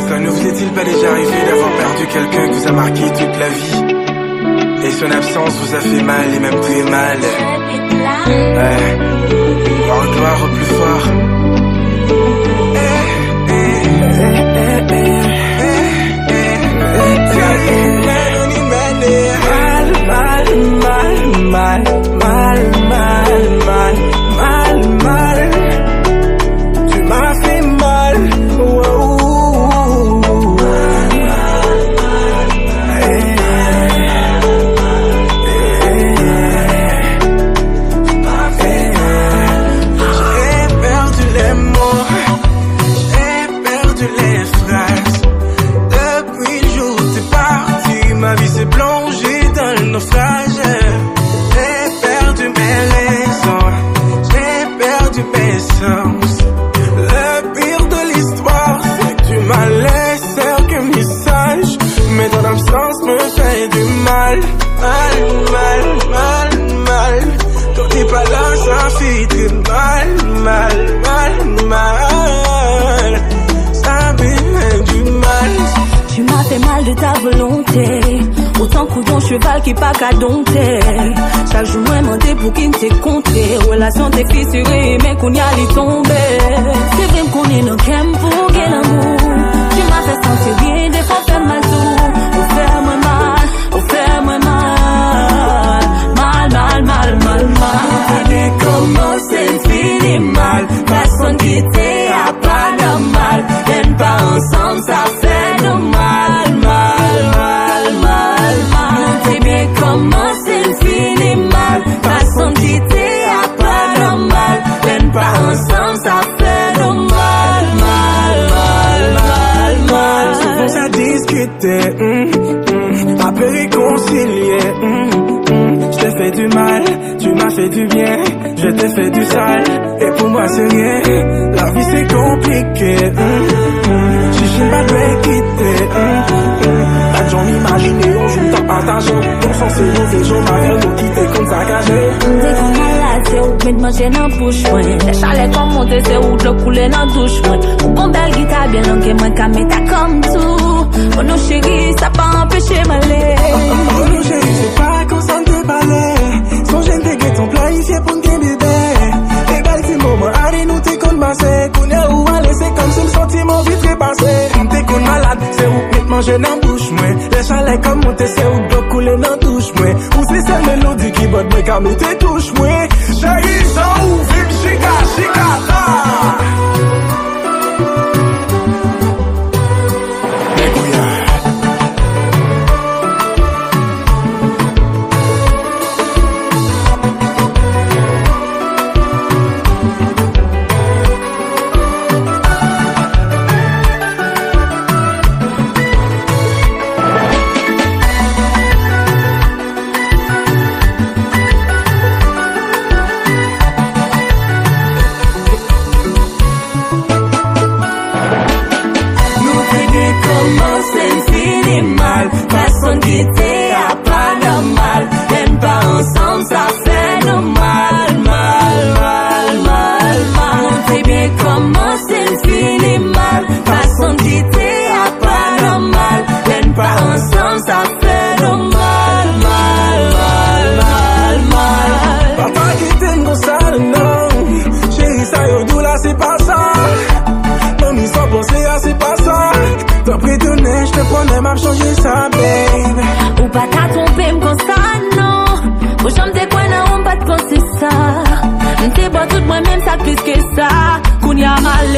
Ça ne vous est-il pas déjà arrivé d'avoir perdu quelqu'un qui vous a marqué toute la vie? Et son absence vous a fait mal et même très mal. Ouais, Le pire de l'histoire, c'est que tu m'as laissé aucun message. Mais ton absence me fait du mal, mal, mal, mal, mal. Quand t'es pas là, ça très mal, mal, mal, mal. Ça me fait du mal. Tu m'as fait mal de ta volonté Pourtant, couillon cheval qui pas qu'à dompter. Chaque jour, moi, demandé pour qu'il ne te compte. Relation t'es fissurée, mais qu'on y a les tombés. C'est vrai qu'on est dans le pour qu'il y ait l'amour. Tu m'as fait sentir bien des fois. Hum, hum. Je t'ai fait du mal, tu m'as fait du bien, je t'ai fait du sale, et pour moi c'est rien. La vie c'est compliqué, je pas de quitter. Pas de gens m'imaginer, on joue tant partageant, on s'en c'est mauvais, j'en ma vie, nous quitter comme ça cagé. Dès qu'on malade, c'est où mettre manger dans bouche moi. Les chalets comme monter, c'est où de l'eau couler dans douche moi. Ou qu'on belle guitare bien longue, moi qu'à mettre comme tout. Oh non chéri, sa pa empèche malè Oh non chéri, se pa konsan te pale Son jen te get ton planifiye pou ngen bebe E bal ti mouman ane nou te kon mase Kounè ou ale se kom se m sentimen vitre pase M te kon malade, se ou mit manje nan bouche mwen Le chale kom monte se ou do koule nan touche mwen Ou se se melodi ki bot mwen kam nou te touche mwen mal, façon de Ou pa ta trompe m kon sa nan Ou jom te kwen nan ou m pat kon se sa. M te bo tout mwen menm sa plus ke sa. Koun ya mal